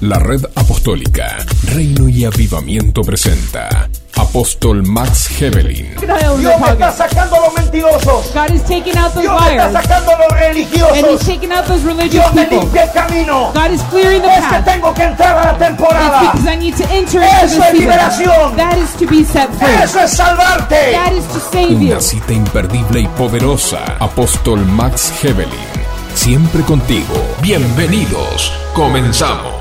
La red apostólica Reino y Avivamiento presenta Apóstol Max Hebelin. Dios está sacando a los mentirosos. God is taking out those Dios está liars. sacando a los And He's religiosos. taking out those religious Dios me people. limpia el camino. God is clearing the Es que path. tengo que entrar a la temporada. because I need to enter into Eso the es liberación. season. That is to be set free. Eso es salvarte. That is to save you. Una cita imperdible y poderosa. Apóstol Max Hebelin. Siempre contigo. Bienvenidos. Comenzamos.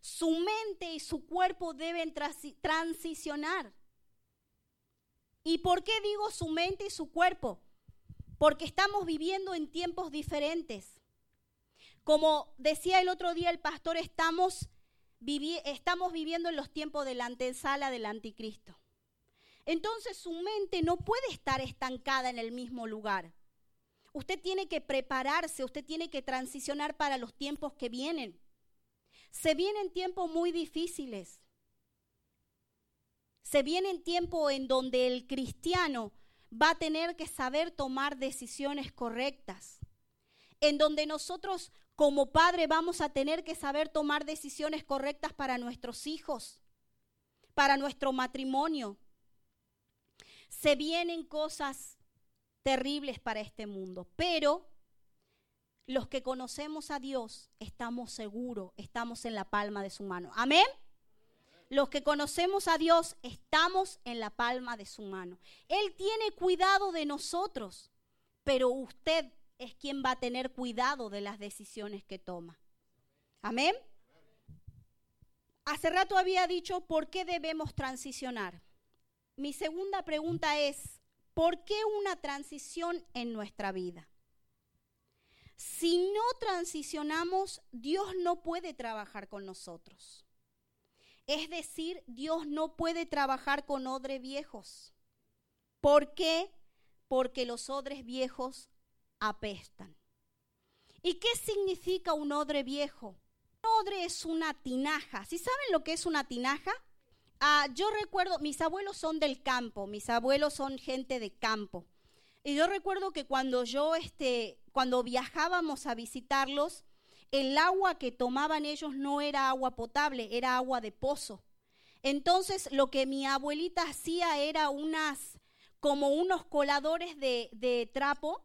Su mente y su cuerpo deben transi- transicionar. ¿Y por qué digo su mente y su cuerpo? Porque estamos viviendo en tiempos diferentes. Como decía el otro día el pastor, estamos, estamos viviendo en los tiempos de la antesala del anticristo. Entonces su mente no puede estar estancada en el mismo lugar. Usted tiene que prepararse, usted tiene que transicionar para los tiempos que vienen. Se vienen tiempos muy difíciles. Se vienen tiempos en donde el cristiano va a tener que saber tomar decisiones correctas. En donde nosotros como padre vamos a tener que saber tomar decisiones correctas para nuestros hijos, para nuestro matrimonio. Se vienen cosas terribles para este mundo, pero los que conocemos a Dios estamos seguros, estamos en la palma de su mano. Amén. Los que conocemos a Dios estamos en la palma de su mano. Él tiene cuidado de nosotros, pero usted es quien va a tener cuidado de las decisiones que toma. Amén. Hace rato había dicho por qué debemos transicionar. Mi segunda pregunta es, ¿por qué una transición en nuestra vida? Si no transicionamos, Dios no puede trabajar con nosotros. Es decir, Dios no puede trabajar con odres viejos. ¿Por qué? Porque los odres viejos apestan. ¿Y qué significa un odre viejo? Un odre es una tinaja. ¿Sí saben lo que es una tinaja? Ah, yo recuerdo, mis abuelos son del campo, mis abuelos son gente de campo. Y yo recuerdo que cuando yo, este, cuando viajábamos a visitarlos, el agua que tomaban ellos no era agua potable, era agua de pozo. Entonces lo que mi abuelita hacía era unas, como unos coladores de, de trapo,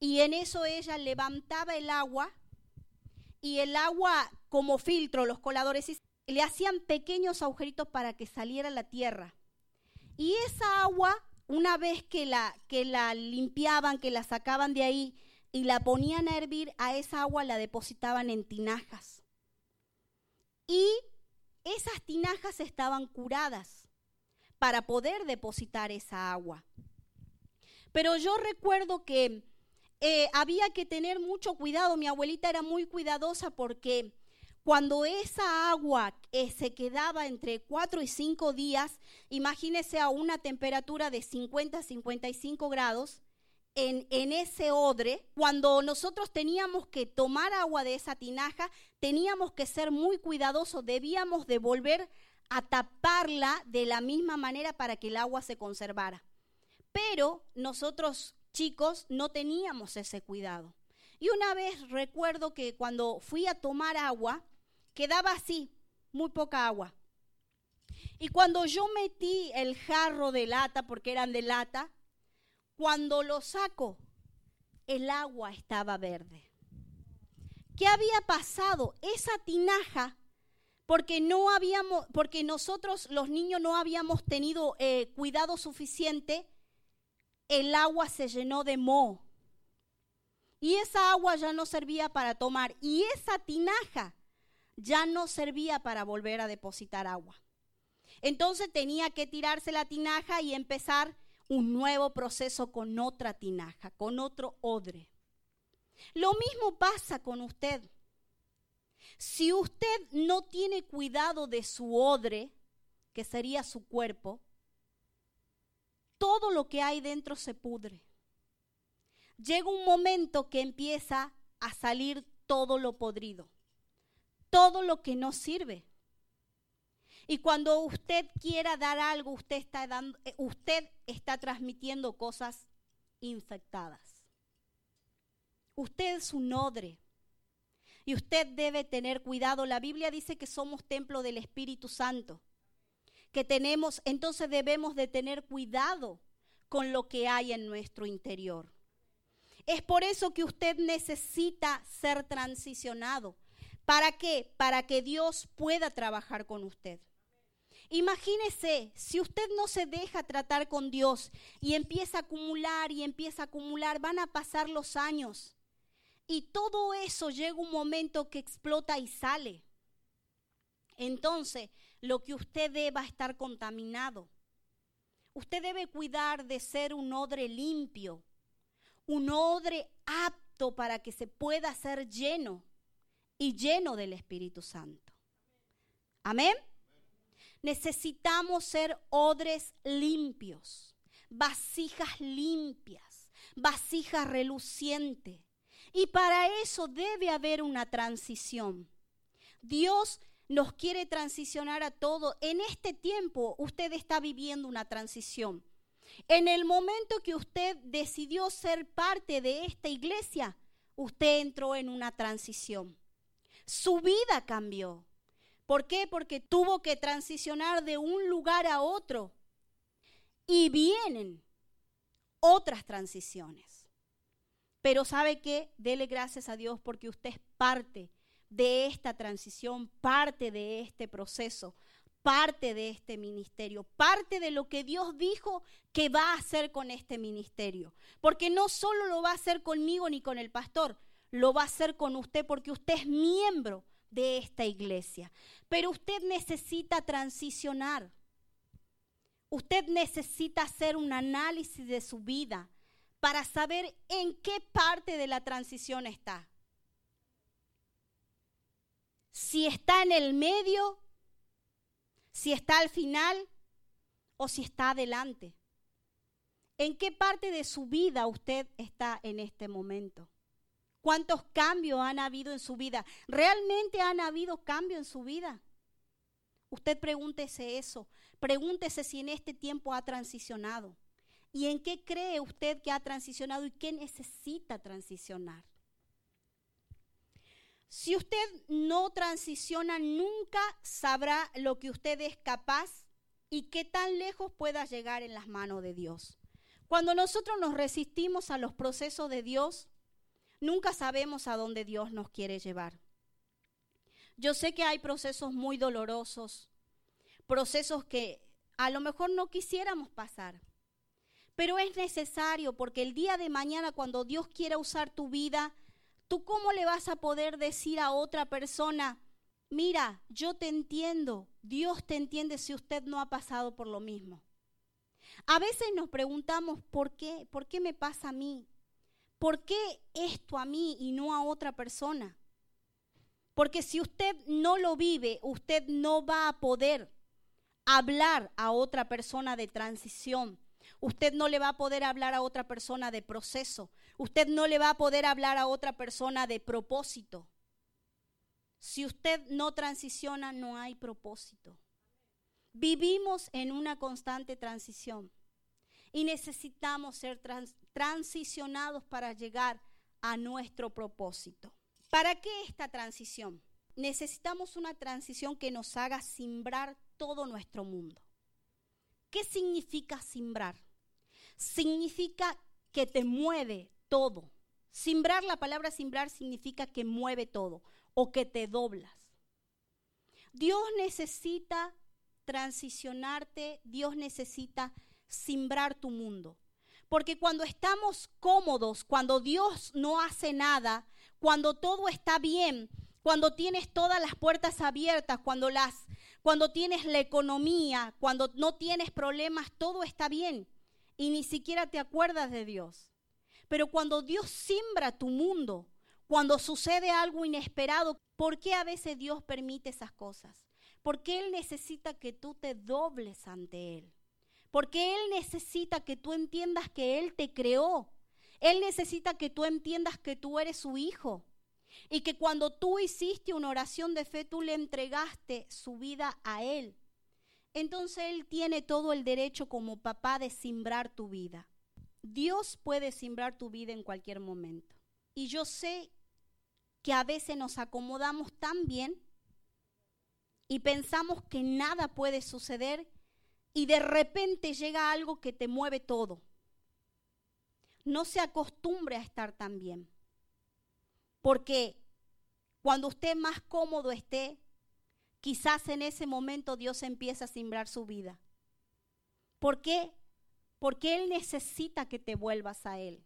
y en eso ella levantaba el agua, y el agua como filtro, los coladores, le hacían pequeños agujeritos para que saliera la tierra. Y esa agua una vez que la, que la limpiaban, que la sacaban de ahí y la ponían a hervir, a esa agua la depositaban en tinajas. Y esas tinajas estaban curadas para poder depositar esa agua. Pero yo recuerdo que eh, había que tener mucho cuidado. Mi abuelita era muy cuidadosa porque cuando esa agua eh, se quedaba entre 4 y 5 días, imagínese a una temperatura de 50 a 55 grados en, en ese odre, cuando nosotros teníamos que tomar agua de esa tinaja, teníamos que ser muy cuidadosos, debíamos de volver a taparla de la misma manera para que el agua se conservara. Pero nosotros chicos no teníamos ese cuidado. Y una vez recuerdo que cuando fui a tomar agua, quedaba así, muy poca agua. Y cuando yo metí el jarro de lata, porque eran de lata, cuando lo saco, el agua estaba verde. ¿Qué había pasado? Esa tinaja, porque no habíamos, porque nosotros los niños no habíamos tenido eh, cuidado suficiente, el agua se llenó de moho. Y esa agua ya no servía para tomar. Y esa tinaja ya no servía para volver a depositar agua. Entonces tenía que tirarse la tinaja y empezar un nuevo proceso con otra tinaja, con otro odre. Lo mismo pasa con usted. Si usted no tiene cuidado de su odre, que sería su cuerpo, todo lo que hay dentro se pudre. Llega un momento que empieza a salir todo lo podrido, todo lo que no sirve. Y cuando usted quiera dar algo, usted está, dando, eh, usted está transmitiendo cosas infectadas. Usted es un odre. Y usted debe tener cuidado. La Biblia dice que somos templo del Espíritu Santo. Que tenemos, entonces debemos de tener cuidado con lo que hay en nuestro interior. Es por eso que usted necesita ser transicionado. ¿Para qué? Para que Dios pueda trabajar con usted. Imagínese, si usted no se deja tratar con Dios y empieza a acumular y empieza a acumular, van a pasar los años. Y todo eso llega un momento que explota y sale. Entonces, lo que usted deba estar contaminado. Usted debe cuidar de ser un odre limpio, un odre apto para que se pueda ser lleno y lleno del Espíritu Santo. Amén. Necesitamos ser odres limpios, vasijas limpias, vasijas relucientes. Y para eso debe haber una transición. Dios nos quiere transicionar a todo. En este tiempo usted está viviendo una transición. En el momento que usted decidió ser parte de esta iglesia, usted entró en una transición. Su vida cambió. ¿Por qué? Porque tuvo que transicionar de un lugar a otro. Y vienen otras transiciones. Pero ¿sabe qué? Dele gracias a Dios porque usted es parte de esta transición, parte de este proceso, parte de este ministerio, parte de lo que Dios dijo que va a hacer con este ministerio. Porque no solo lo va a hacer conmigo ni con el pastor, lo va a hacer con usted porque usted es miembro de esta iglesia. Pero usted necesita transicionar. Usted necesita hacer un análisis de su vida para saber en qué parte de la transición está. Si está en el medio, si está al final o si está adelante. ¿En qué parte de su vida usted está en este momento? ¿Cuántos cambios han habido en su vida? ¿Realmente han habido cambios en su vida? Usted pregúntese eso. Pregúntese si en este tiempo ha transicionado. ¿Y en qué cree usted que ha transicionado y qué necesita transicionar? Si usted no transiciona, nunca sabrá lo que usted es capaz y qué tan lejos pueda llegar en las manos de Dios. Cuando nosotros nos resistimos a los procesos de Dios, Nunca sabemos a dónde Dios nos quiere llevar. Yo sé que hay procesos muy dolorosos, procesos que a lo mejor no quisiéramos pasar, pero es necesario porque el día de mañana cuando Dios quiera usar tu vida, ¿tú cómo le vas a poder decir a otra persona, mira, yo te entiendo, Dios te entiende si usted no ha pasado por lo mismo? A veces nos preguntamos, ¿por qué? ¿Por qué me pasa a mí? ¿Por qué esto a mí y no a otra persona? Porque si usted no lo vive, usted no va a poder hablar a otra persona de transición. Usted no le va a poder hablar a otra persona de proceso. Usted no le va a poder hablar a otra persona de propósito. Si usted no transiciona, no hay propósito. Vivimos en una constante transición y necesitamos ser trans transicionados para llegar a nuestro propósito. ¿Para qué esta transición? Necesitamos una transición que nos haga simbrar todo nuestro mundo. ¿Qué significa simbrar? Significa que te mueve todo. Simbrar, la palabra simbrar significa que mueve todo o que te doblas. Dios necesita transicionarte, Dios necesita simbrar tu mundo. Porque cuando estamos cómodos, cuando Dios no hace nada, cuando todo está bien, cuando tienes todas las puertas abiertas, cuando las cuando tienes la economía, cuando no tienes problemas, todo está bien y ni siquiera te acuerdas de Dios. Pero cuando Dios simbra tu mundo, cuando sucede algo inesperado, ¿por qué a veces Dios permite esas cosas? Porque Él necesita que tú te dobles ante Él. Porque Él necesita que tú entiendas que Él te creó. Él necesita que tú entiendas que tú eres su hijo. Y que cuando tú hiciste una oración de fe, tú le entregaste su vida a Él. Entonces Él tiene todo el derecho como papá de simbrar tu vida. Dios puede simbrar tu vida en cualquier momento. Y yo sé que a veces nos acomodamos tan bien y pensamos que nada puede suceder y de repente llega algo que te mueve todo. No se acostumbre a estar tan bien. Porque cuando usted más cómodo esté, quizás en ese momento Dios empieza a simbrar su vida. ¿Por qué? Porque Él necesita que te vuelvas a Él.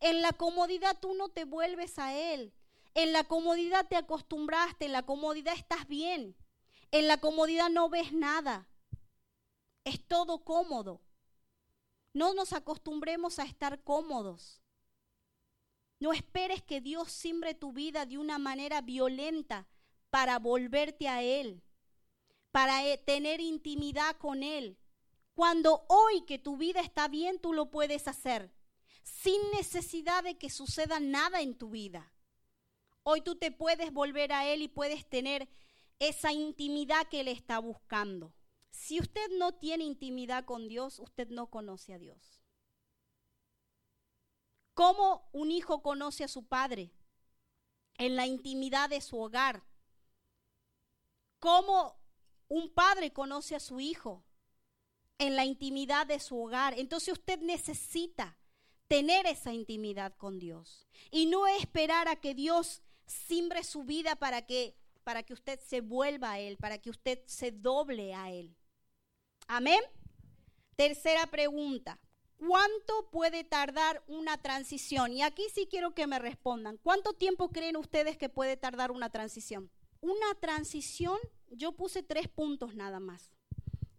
En la comodidad tú no te vuelves a Él. En la comodidad te acostumbraste, en la comodidad estás bien. En la comodidad no ves nada. Es todo cómodo. No nos acostumbremos a estar cómodos. No esperes que Dios simbre tu vida de una manera violenta para volverte a Él, para eh, tener intimidad con Él. Cuando hoy que tu vida está bien, tú lo puedes hacer, sin necesidad de que suceda nada en tu vida. Hoy tú te puedes volver a Él y puedes tener esa intimidad que Él está buscando. Si usted no tiene intimidad con Dios, usted no conoce a Dios. ¿Cómo un hijo conoce a su padre? En la intimidad de su hogar. ¿Cómo un padre conoce a su hijo? En la intimidad de su hogar. Entonces usted necesita tener esa intimidad con Dios. Y no esperar a que Dios simbre su vida para que, para que usted se vuelva a Él, para que usted se doble a Él. Amén. Tercera pregunta. ¿Cuánto puede tardar una transición? Y aquí sí quiero que me respondan. ¿Cuánto tiempo creen ustedes que puede tardar una transición? Una transición, yo puse tres puntos nada más.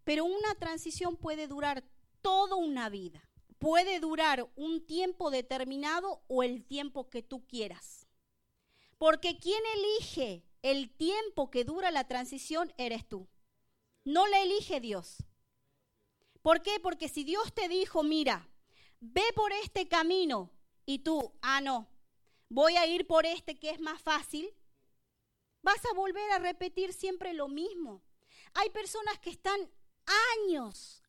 Pero una transición puede durar toda una vida. Puede durar un tiempo determinado o el tiempo que tú quieras. Porque quien elige el tiempo que dura la transición eres tú. No la elige Dios. ¿Por qué? Porque si Dios te dijo, mira, ve por este camino y tú, ah, no, voy a ir por este que es más fácil, vas a volver a repetir siempre lo mismo. Hay personas que están años,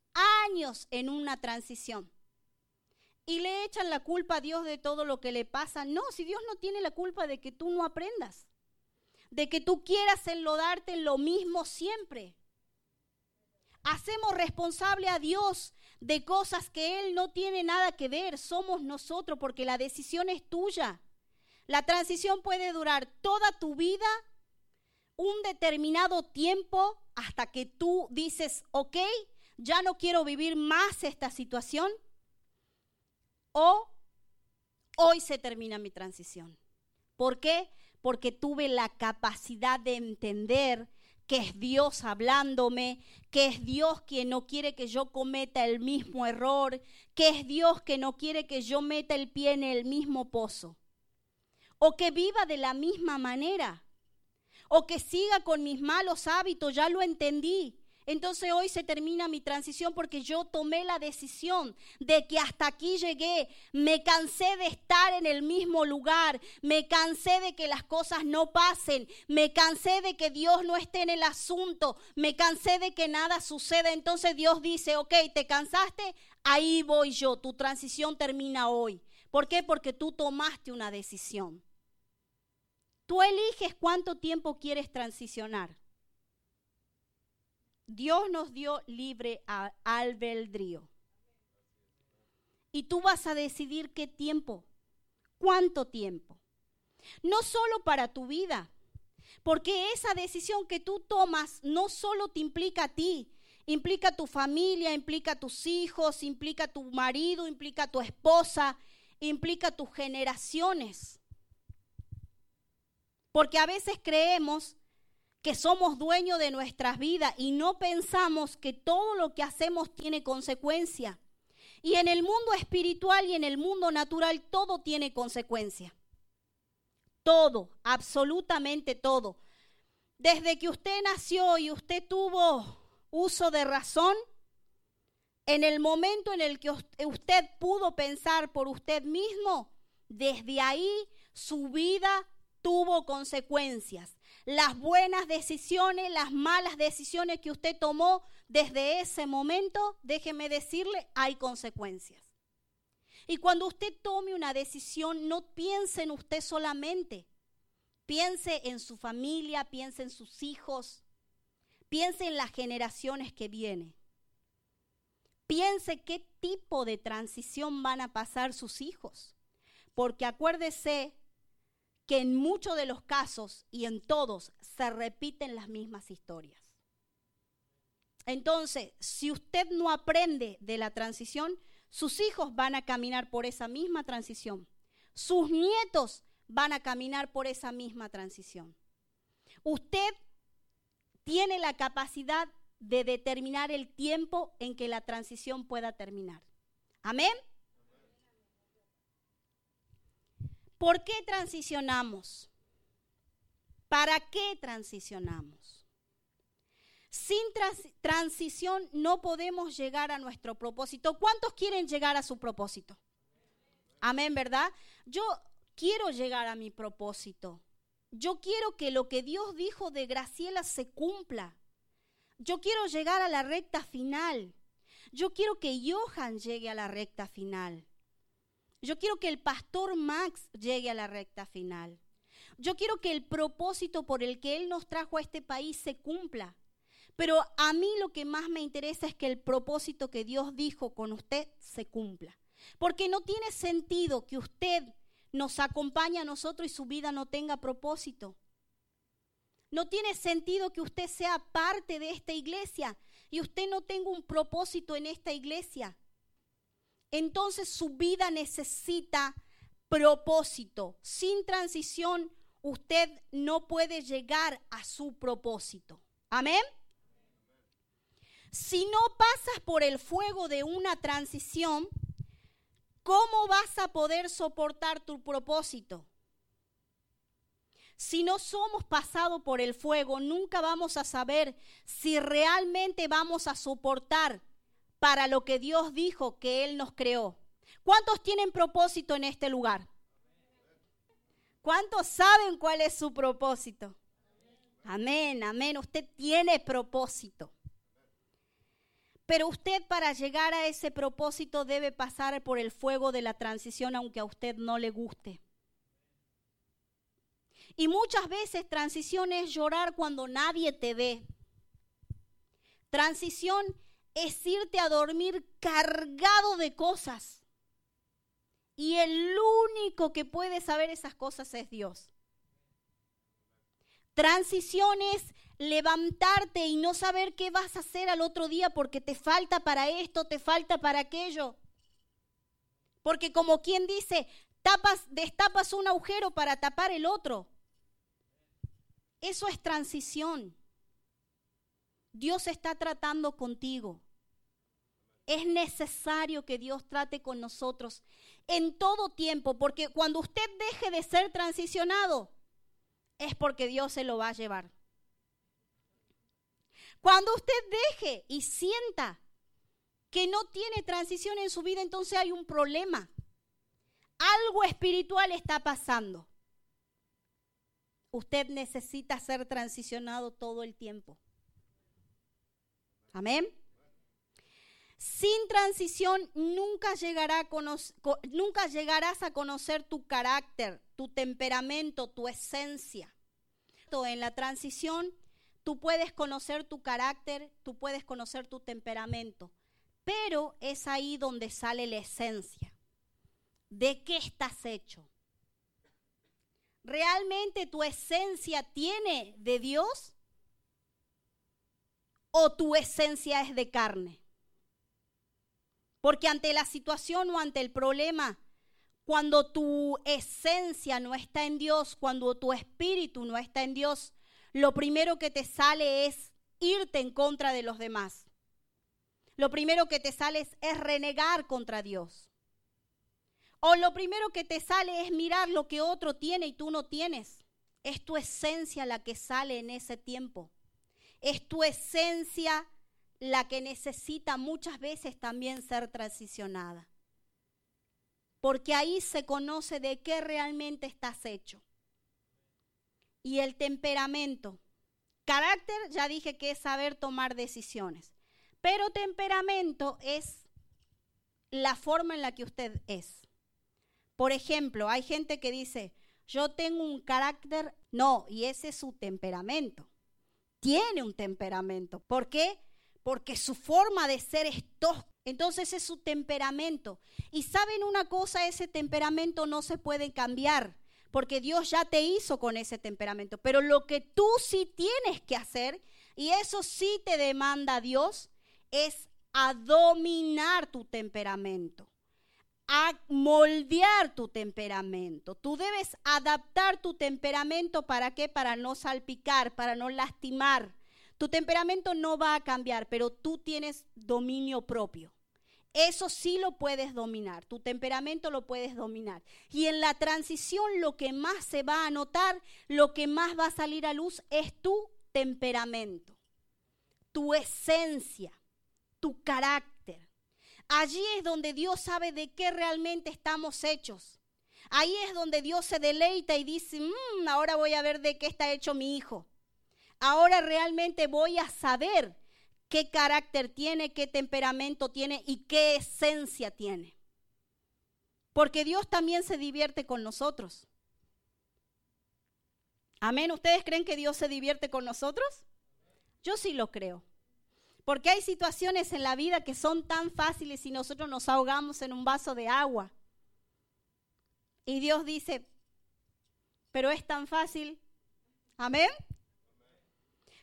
años en una transición y le echan la culpa a Dios de todo lo que le pasa. No, si Dios no tiene la culpa de que tú no aprendas, de que tú quieras enlodarte en lo mismo siempre hacemos responsable a Dios de cosas que Él no tiene nada que ver, somos nosotros, porque la decisión es tuya. La transición puede durar toda tu vida, un determinado tiempo, hasta que tú dices, ok, ya no quiero vivir más esta situación, o hoy se termina mi transición. ¿Por qué? Porque tuve la capacidad de entender que es Dios hablándome, que es Dios quien no quiere que yo cometa el mismo error, que es Dios que no quiere que yo meta el pie en el mismo pozo, o que viva de la misma manera, o que siga con mis malos hábitos, ya lo entendí, entonces hoy se termina mi transición porque yo tomé la decisión de que hasta aquí llegué. Me cansé de estar en el mismo lugar. Me cansé de que las cosas no pasen. Me cansé de que Dios no esté en el asunto. Me cansé de que nada suceda. Entonces Dios dice, ok, ¿te cansaste? Ahí voy yo. Tu transición termina hoy. ¿Por qué? Porque tú tomaste una decisión. Tú eliges cuánto tiempo quieres transicionar. Dios nos dio libre albedrío. Y tú vas a decidir qué tiempo, cuánto tiempo. No solo para tu vida, porque esa decisión que tú tomas no solo te implica a ti, implica a tu familia, implica a tus hijos, implica a tu marido, implica a tu esposa, implica a tus generaciones. Porque a veces creemos que somos dueños de nuestras vidas y no pensamos que todo lo que hacemos tiene consecuencia. Y en el mundo espiritual y en el mundo natural todo tiene consecuencia. Todo, absolutamente todo. Desde que usted nació y usted tuvo uso de razón, en el momento en el que usted pudo pensar por usted mismo, desde ahí su vida tuvo consecuencias las buenas decisiones, las malas decisiones que usted tomó desde ese momento, déjeme decirle, hay consecuencias. Y cuando usted tome una decisión, no piense en usted solamente. Piense en su familia, piense en sus hijos, piense en las generaciones que vienen. Piense qué tipo de transición van a pasar sus hijos. Porque acuérdese que en muchos de los casos y en todos se repiten las mismas historias. Entonces, si usted no aprende de la transición, sus hijos van a caminar por esa misma transición. Sus nietos van a caminar por esa misma transición. Usted tiene la capacidad de determinar el tiempo en que la transición pueda terminar. Amén. ¿Por qué transicionamos? ¿Para qué transicionamos? Sin trans- transición no podemos llegar a nuestro propósito. ¿Cuántos quieren llegar a su propósito? Amén, ¿verdad? Yo quiero llegar a mi propósito. Yo quiero que lo que Dios dijo de Graciela se cumpla. Yo quiero llegar a la recta final. Yo quiero que Johan llegue a la recta final. Yo quiero que el pastor Max llegue a la recta final. Yo quiero que el propósito por el que Él nos trajo a este país se cumpla. Pero a mí lo que más me interesa es que el propósito que Dios dijo con usted se cumpla. Porque no tiene sentido que usted nos acompañe a nosotros y su vida no tenga propósito. No tiene sentido que usted sea parte de esta iglesia y usted no tenga un propósito en esta iglesia. Entonces su vida necesita propósito. Sin transición usted no puede llegar a su propósito. Amén. Si no pasas por el fuego de una transición, ¿cómo vas a poder soportar tu propósito? Si no somos pasados por el fuego, nunca vamos a saber si realmente vamos a soportar para lo que Dios dijo que Él nos creó. ¿Cuántos tienen propósito en este lugar? ¿Cuántos saben cuál es su propósito? Amén, amén. Usted tiene propósito. Pero usted para llegar a ese propósito debe pasar por el fuego de la transición aunque a usted no le guste. Y muchas veces transición es llorar cuando nadie te ve. Transición es irte a dormir cargado de cosas. Y el único que puede saber esas cosas es Dios. Transición es levantarte y no saber qué vas a hacer al otro día porque te falta para esto, te falta para aquello. Porque como quien dice, tapas, destapas un agujero para tapar el otro. Eso es transición. Dios está tratando contigo. Es necesario que Dios trate con nosotros en todo tiempo, porque cuando usted deje de ser transicionado, es porque Dios se lo va a llevar. Cuando usted deje y sienta que no tiene transición en su vida, entonces hay un problema. Algo espiritual está pasando. Usted necesita ser transicionado todo el tiempo. Amén. Sin transición nunca, llegará a nunca llegarás a conocer tu carácter, tu temperamento, tu esencia. En la transición tú puedes conocer tu carácter, tú puedes conocer tu temperamento, pero es ahí donde sale la esencia. ¿De qué estás hecho? ¿Realmente tu esencia tiene de Dios? ¿O tu esencia es de carne? Porque ante la situación o ante el problema, cuando tu esencia no está en Dios, cuando tu espíritu no está en Dios, lo primero que te sale es irte en contra de los demás. Lo primero que te sale es, renegar contra Dios. O lo primero que te sale es mirar lo que otro tiene y tú no tienes. Es tu esencia la que sale en ese tiempo. Es tu esencia la que necesita muchas veces también ser transicionada. Porque ahí se conoce de qué realmente estás hecho. Y el temperamento. Carácter, ya dije que es saber tomar decisiones. Pero temperamento es la forma en la que usted es. Por ejemplo, hay gente que dice, yo tengo un carácter, no, y ese es su temperamento. Tiene un temperamento. ¿Por qué? Porque su forma de ser es tosca. Entonces es su temperamento. Y saben una cosa, ese temperamento no se puede cambiar, porque Dios ya te hizo con ese temperamento. Pero lo que tú sí tienes que hacer, y eso sí te demanda Dios, es a dominar tu temperamento a moldear tu temperamento. Tú debes adaptar tu temperamento para qué? Para no salpicar, para no lastimar. Tu temperamento no va a cambiar, pero tú tienes dominio propio. Eso sí lo puedes dominar, tu temperamento lo puedes dominar. Y en la transición lo que más se va a notar, lo que más va a salir a luz es tu temperamento, tu esencia, tu carácter. Allí es donde Dios sabe de qué realmente estamos hechos. Ahí es donde Dios se deleita y dice, "Mm, ahora voy a ver de qué está hecho mi hijo. Ahora realmente voy a saber qué carácter tiene, qué temperamento tiene y qué esencia tiene. Porque Dios también se divierte con nosotros. Amén. ¿Ustedes creen que Dios se divierte con nosotros? Yo sí lo creo. Porque hay situaciones en la vida que son tan fáciles y nosotros nos ahogamos en un vaso de agua. Y Dios dice, pero es tan fácil. Amén.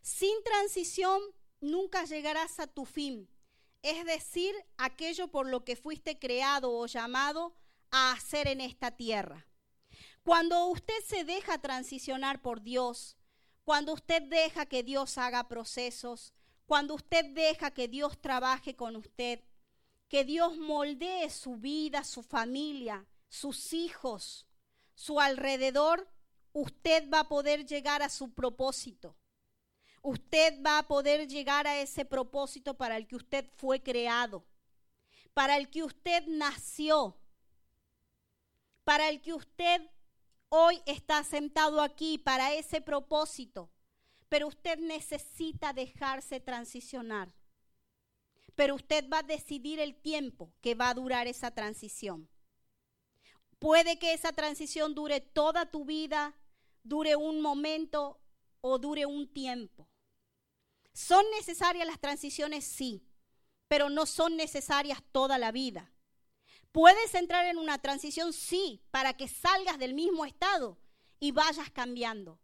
Sin transición nunca llegarás a tu fin. Es decir, aquello por lo que fuiste creado o llamado a hacer en esta tierra. Cuando usted se deja transicionar por Dios, cuando usted deja que Dios haga procesos, cuando usted deja que Dios trabaje con usted, que Dios moldee su vida, su familia, sus hijos, su alrededor, usted va a poder llegar a su propósito. Usted va a poder llegar a ese propósito para el que usted fue creado, para el que usted nació, para el que usted hoy está sentado aquí, para ese propósito pero usted necesita dejarse transicionar. Pero usted va a decidir el tiempo que va a durar esa transición. Puede que esa transición dure toda tu vida, dure un momento o dure un tiempo. ¿Son necesarias las transiciones? Sí, pero no son necesarias toda la vida. ¿Puedes entrar en una transición? Sí, para que salgas del mismo estado y vayas cambiando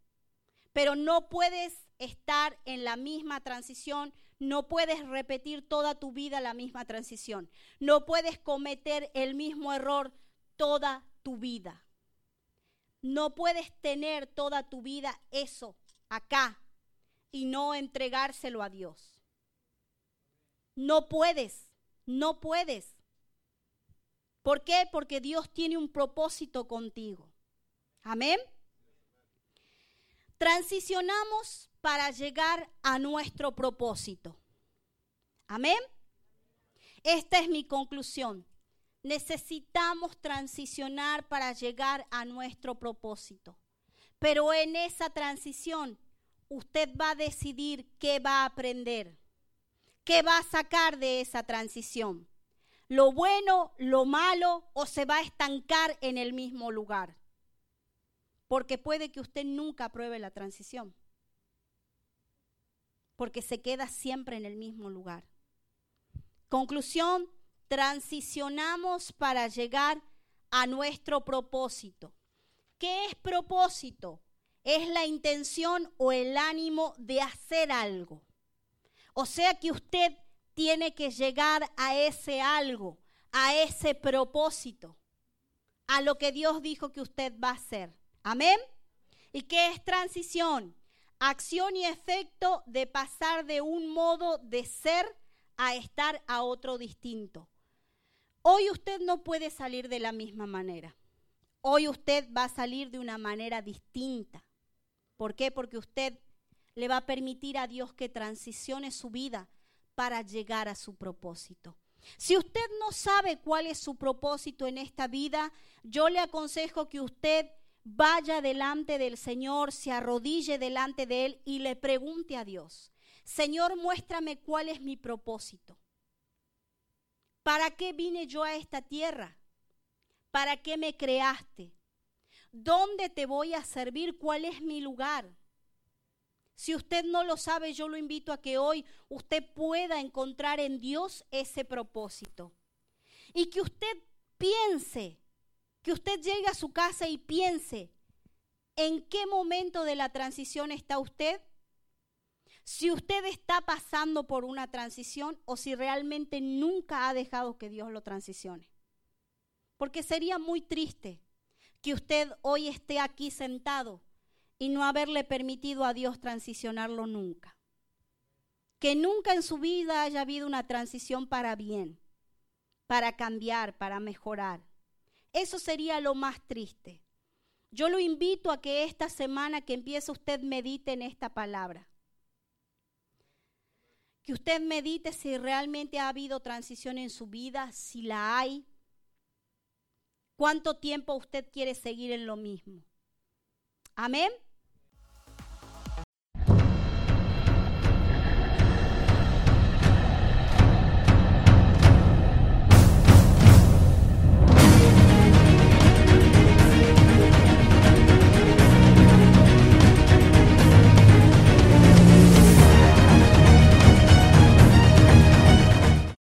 pero no puedes estar en la misma transición, no puedes repetir toda tu vida la misma transición, no puedes cometer el mismo error toda tu vida. No puedes tener toda tu vida eso acá y no entregárselo a Dios. No puedes, no puedes. ¿Por qué? Porque Dios tiene un propósito contigo. Amén. Transicionamos para llegar a nuestro propósito. Amén. Esta es mi conclusión. Necesitamos transicionar para llegar a nuestro propósito. Pero en esa transición usted va a decidir qué va a aprender, qué va a sacar de esa transición. Lo bueno, lo malo o se va a estancar en el mismo lugar porque puede que usted nunca apruebe la transición, porque se queda siempre en el mismo lugar. Conclusión, transicionamos para llegar a nuestro propósito. ¿Qué es propósito? Es la intención o el ánimo de hacer algo. O sea que usted tiene que llegar a ese algo, a ese propósito, a lo que Dios dijo que usted va a hacer. Amén. ¿Y qué es transición? Acción y efecto de pasar de un modo de ser a estar a otro distinto. Hoy usted no puede salir de la misma manera. Hoy usted va a salir de una manera distinta. ¿Por qué? Porque usted le va a permitir a Dios que transicione su vida para llegar a su propósito. Si usted no sabe cuál es su propósito en esta vida, yo le aconsejo que usted vaya delante del Señor, se arrodille delante de Él y le pregunte a Dios, Señor, muéstrame cuál es mi propósito. ¿Para qué vine yo a esta tierra? ¿Para qué me creaste? ¿Dónde te voy a servir? ¿Cuál es mi lugar? Si usted no lo sabe, yo lo invito a que hoy usted pueda encontrar en Dios ese propósito. Y que usted piense, que usted llegue a su casa y piense, ¿en qué momento de la transición está usted? Si usted está pasando por una transición o si realmente nunca ha dejado que Dios lo transicione. Porque sería muy triste que usted hoy esté aquí sentado y no haberle permitido a Dios transicionarlo nunca. Que nunca en su vida haya habido una transición para bien, para cambiar, para mejorar. Eso sería lo más triste. Yo lo invito a que esta semana que empiece usted medite en esta palabra. Que usted medite si realmente ha habido transición en su vida, si la hay. ¿Cuánto tiempo usted quiere seguir en lo mismo? Amén.